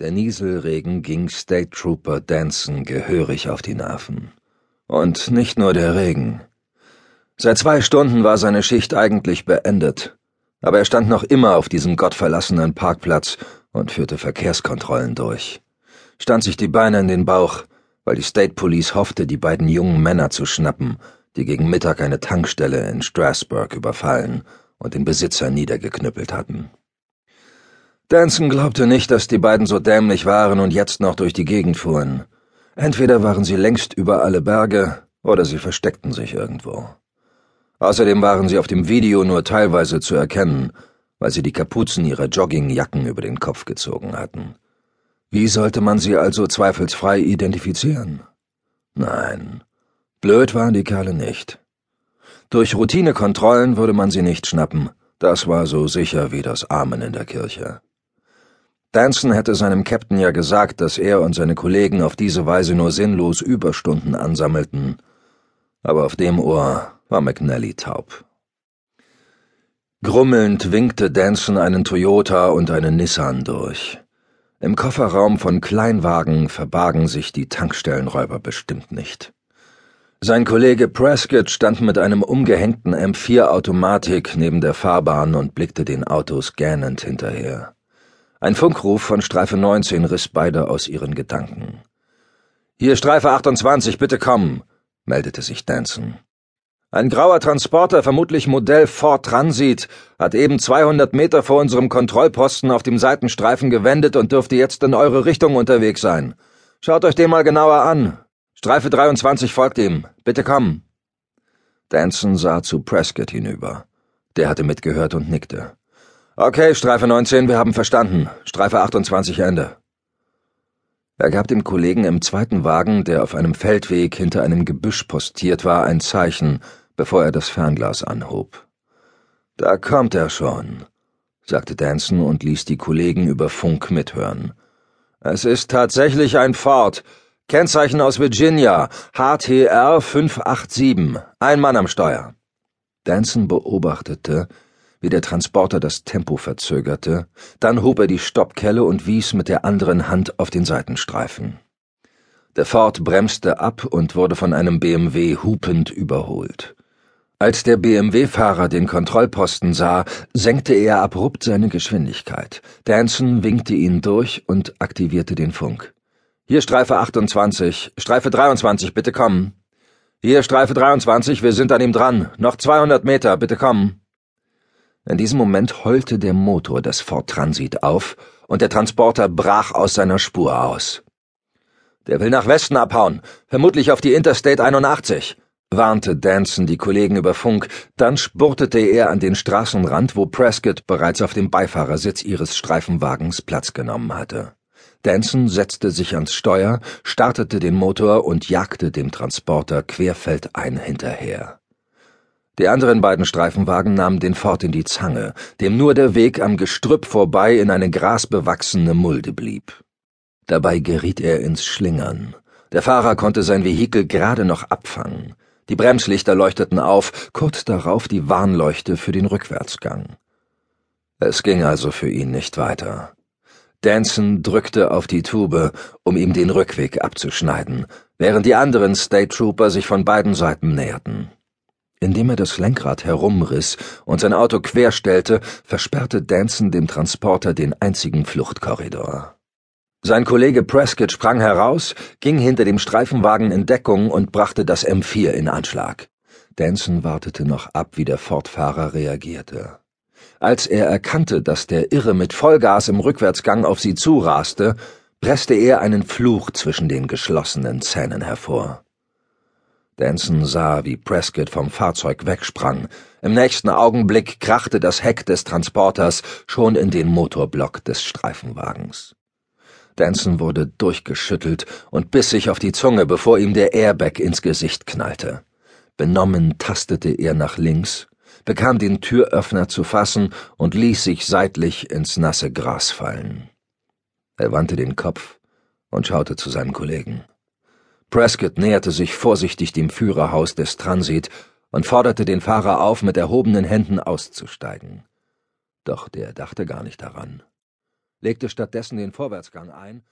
Der Nieselregen ging State Trooper Danson gehörig auf die Nerven. Und nicht nur der Regen. Seit zwei Stunden war seine Schicht eigentlich beendet, aber er stand noch immer auf diesem gottverlassenen Parkplatz und führte Verkehrskontrollen durch. Stand sich die Beine in den Bauch, weil die State Police hoffte, die beiden jungen Männer zu schnappen, die gegen Mittag eine Tankstelle in Strasburg überfallen und den Besitzer niedergeknüppelt hatten. Danson glaubte nicht, dass die beiden so dämlich waren und jetzt noch durch die Gegend fuhren. Entweder waren sie längst über alle Berge oder sie versteckten sich irgendwo. Außerdem waren sie auf dem Video nur teilweise zu erkennen, weil sie die Kapuzen ihrer Joggingjacken über den Kopf gezogen hatten. Wie sollte man sie also zweifelsfrei identifizieren? Nein, blöd waren die Kerle nicht. Durch Routinekontrollen würde man sie nicht schnappen, das war so sicher wie das Amen in der Kirche. Danson hätte seinem Captain ja gesagt, dass er und seine Kollegen auf diese Weise nur sinnlos Überstunden ansammelten. Aber auf dem Ohr war McNally taub. Grummelnd winkte Danson einen Toyota und einen Nissan durch. Im Kofferraum von Kleinwagen verbargen sich die Tankstellenräuber bestimmt nicht. Sein Kollege Prescott stand mit einem umgehängten M4-Automatik neben der Fahrbahn und blickte den Autos gähnend hinterher. Ein Funkruf von Streife 19 riss beide aus ihren Gedanken. Hier Streife 28, bitte kommen, meldete sich Danson. Ein grauer Transporter, vermutlich Modell Ford Transit, hat eben 200 Meter vor unserem Kontrollposten auf dem Seitenstreifen gewendet und dürfte jetzt in eure Richtung unterwegs sein. Schaut euch den mal genauer an. Streife 23 folgt ihm. Bitte kommen. Danson sah zu Prescott hinüber. Der hatte mitgehört und nickte. Okay, Streife 19, wir haben verstanden. Streife 28 Ende. Er gab dem Kollegen im zweiten Wagen, der auf einem Feldweg hinter einem Gebüsch postiert war, ein Zeichen, bevor er das Fernglas anhob. Da kommt er schon, sagte Danson und ließ die Kollegen über Funk mithören. Es ist tatsächlich ein Ford. Kennzeichen aus Virginia, HTR 587. Ein Mann am Steuer. Danson beobachtete, wie der Transporter das Tempo verzögerte, dann hob er die Stoppkelle und wies mit der anderen Hand auf den Seitenstreifen. Der Ford bremste ab und wurde von einem BMW hupend überholt. Als der BMW-Fahrer den Kontrollposten sah, senkte er abrupt seine Geschwindigkeit. Danson winkte ihn durch und aktivierte den Funk. Hier Streife 28, Streife 23, bitte kommen. Hier Streife 23, wir sind an ihm dran. Noch 200 Meter, bitte kommen. In diesem Moment heulte der Motor des Ford Transit auf und der Transporter brach aus seiner Spur aus. Der will nach Westen abhauen, vermutlich auf die Interstate 81, warnte Danson die Kollegen über Funk, dann spurtete er an den Straßenrand, wo Prescott bereits auf dem Beifahrersitz ihres Streifenwagens Platz genommen hatte. Danson setzte sich ans Steuer, startete den Motor und jagte dem Transporter querfeldein hinterher. Die anderen beiden Streifenwagen nahmen den Fort in die Zange, dem nur der Weg am Gestrüpp vorbei in eine grasbewachsene Mulde blieb. Dabei geriet er ins Schlingern. Der Fahrer konnte sein Vehikel gerade noch abfangen. Die Bremslichter leuchteten auf, kurz darauf die Warnleuchte für den Rückwärtsgang. Es ging also für ihn nicht weiter. Danson drückte auf die Tube, um ihm den Rückweg abzuschneiden, während die anderen State Trooper sich von beiden Seiten näherten. Indem er das Lenkrad herumriss und sein Auto querstellte, versperrte Danson dem Transporter den einzigen Fluchtkorridor. Sein Kollege Prescott sprang heraus, ging hinter dem Streifenwagen in Deckung und brachte das M4 in Anschlag. Danson wartete noch ab, wie der Fortfahrer reagierte. Als er erkannte, dass der Irre mit Vollgas im Rückwärtsgang auf sie zuraste, presste er einen Fluch zwischen den geschlossenen Zähnen hervor. Danson sah, wie Prescott vom Fahrzeug wegsprang. Im nächsten Augenblick krachte das Heck des Transporters schon in den Motorblock des Streifenwagens. Danson wurde durchgeschüttelt und biss sich auf die Zunge, bevor ihm der Airbag ins Gesicht knallte. Benommen tastete er nach links, bekam den Türöffner zu fassen und ließ sich seitlich ins nasse Gras fallen. Er wandte den Kopf und schaute zu seinem Kollegen. Prescott näherte sich vorsichtig dem Führerhaus des Transit und forderte den Fahrer auf, mit erhobenen Händen auszusteigen. Doch der dachte gar nicht daran. legte stattdessen den Vorwärtsgang ein